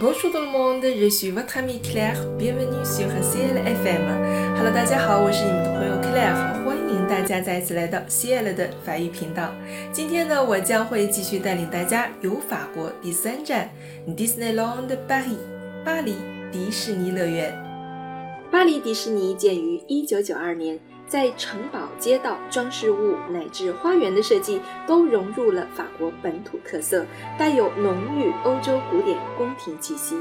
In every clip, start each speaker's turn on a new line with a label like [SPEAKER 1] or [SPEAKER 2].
[SPEAKER 1] Bonjour tout le monde, je suis votre ami Claire, bienvenue sur CLFM. Hello，大家好，我是你们的朋友 Claire，欢迎大家再次来到 CL 的法语频道。今天呢，我将会继续带领大家游法国第三站 Disneyland Paris，巴黎迪士尼乐园。巴黎迪士尼建于1992年。在城堡、街道、装饰物乃至花园的设计都融入了法国本土特色，带有浓郁欧洲古典宫廷气息。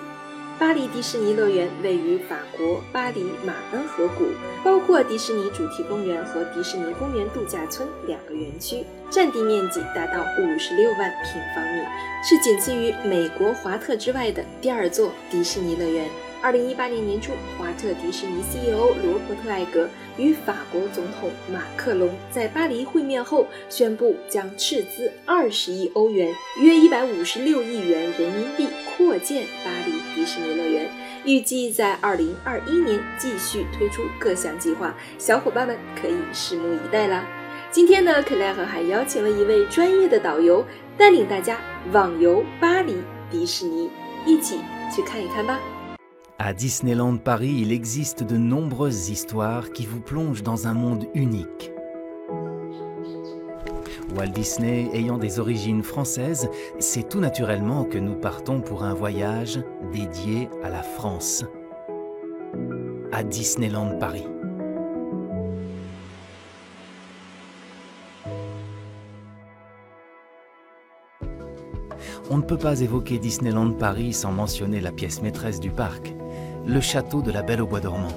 [SPEAKER 1] 巴黎迪士尼乐园位于法国巴黎马恩河谷，包括迪士尼主题公园和迪士尼公园度假村两个园区，占地面积达到五十六万平方米，是仅次于美国华特之外的第二座迪士尼乐园。二零一八年年初，华特迪士尼 CEO 罗伯特·艾格与法国总统马克龙在巴黎会面后，宣布将斥资二十亿欧元（约一百五十六亿元人民币）扩建巴黎迪士尼乐园，预计在二零二一年继续推出各项计划。小伙伴们可以拭目以待啦！今天呢，克莱尔还邀请了一位专业的导游，带领大家网游巴黎迪士尼，一起去看一看吧。
[SPEAKER 2] À Disneyland Paris, il existe de nombreuses histoires qui vous plongent dans un monde unique. Walt Disney ayant des origines françaises, c'est tout naturellement que nous partons pour un voyage dédié à la France. À Disneyland Paris. On ne peut pas évoquer Disneyland Paris sans mentionner la pièce maîtresse du parc, le château de la Belle au Bois dormant.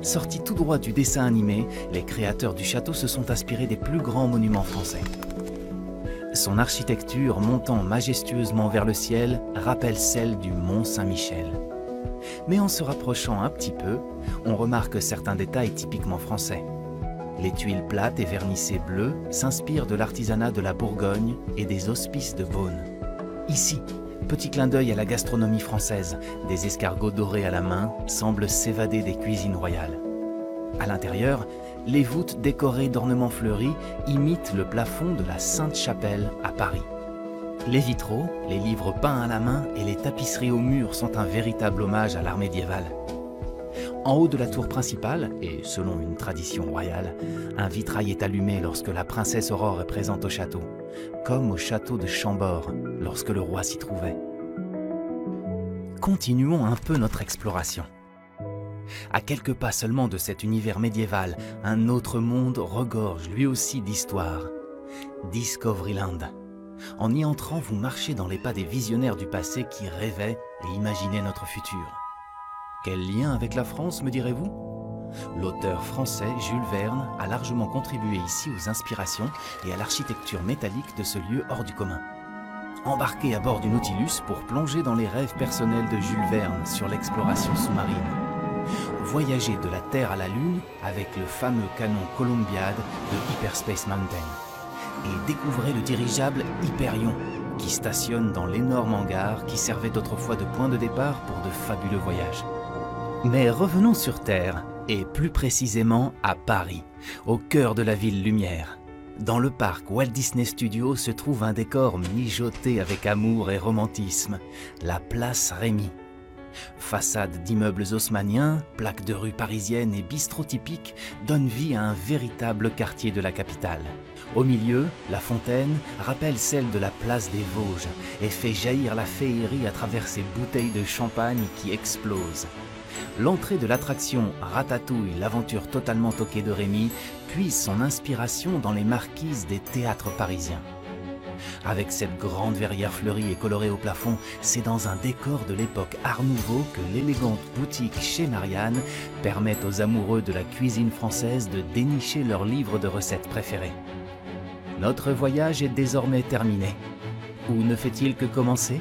[SPEAKER 2] Sorti tout droit du dessin animé, les créateurs du château se sont inspirés des plus grands monuments français. Son architecture montant majestueusement vers le ciel rappelle celle du Mont Saint-Michel. Mais en se rapprochant un petit peu, on remarque certains détails typiquement français. Les tuiles plates et vernissées bleues s'inspirent de l'artisanat de la Bourgogne et des hospices de Beaune. Ici, petit clin d'œil à la gastronomie française, des escargots dorés à la main semblent s'évader des cuisines royales. À l'intérieur, les voûtes décorées d'ornements fleuris imitent le plafond de la Sainte-Chapelle à Paris. Les vitraux, les livres peints à la main et les tapisseries au mur sont un véritable hommage à l'art médiéval. En haut de la tour principale, et selon une tradition royale, un vitrail est allumé lorsque la princesse Aurore est présente au château, comme au château de Chambord lorsque le roi s'y trouvait. Continuons un peu notre exploration. À quelques pas seulement de cet univers médiéval, un autre monde regorge lui aussi d'histoire. Discoveryland. En y entrant, vous marchez dans les pas des visionnaires du passé qui rêvaient et imaginaient notre futur. Quel lien avec la France, me direz-vous? L'auteur français Jules Verne a largement contribué ici aux inspirations et à l'architecture métallique de ce lieu hors du commun. Embarqué à bord du Nautilus pour plonger dans les rêves personnels de Jules Verne sur l'exploration sous-marine. Voyager de la Terre à la Lune avec le fameux canon Columbiad de Hyperspace Mountain. Et découvrez le dirigeable Hyperion, qui stationne dans l'énorme hangar qui servait d'autrefois de point de départ pour de fabuleux voyages. Mais revenons sur Terre, et plus précisément à Paris, au cœur de la ville lumière. Dans le parc Walt Disney Studios se trouve un décor mijoté avec amour et romantisme, la place Rémy. Façade d'immeubles haussmanniens, plaques de rues parisiennes et bistrots typiques donnent vie à un véritable quartier de la capitale. Au milieu, la fontaine rappelle celle de la place des Vosges et fait jaillir la féerie à travers ses bouteilles de champagne qui explosent l'entrée de l'attraction Ratatouille, l'aventure totalement toquée de Rémi, puise son inspiration dans les marquises des théâtres parisiens. Avec cette grande verrière fleurie et colorée au plafond, c'est dans un décor de l'époque Art Nouveau que l'élégante boutique chez Marianne permet aux amoureux de la cuisine française de dénicher leurs livres de recettes préférés. Notre voyage est désormais terminé. Où ne fait-il que commencer?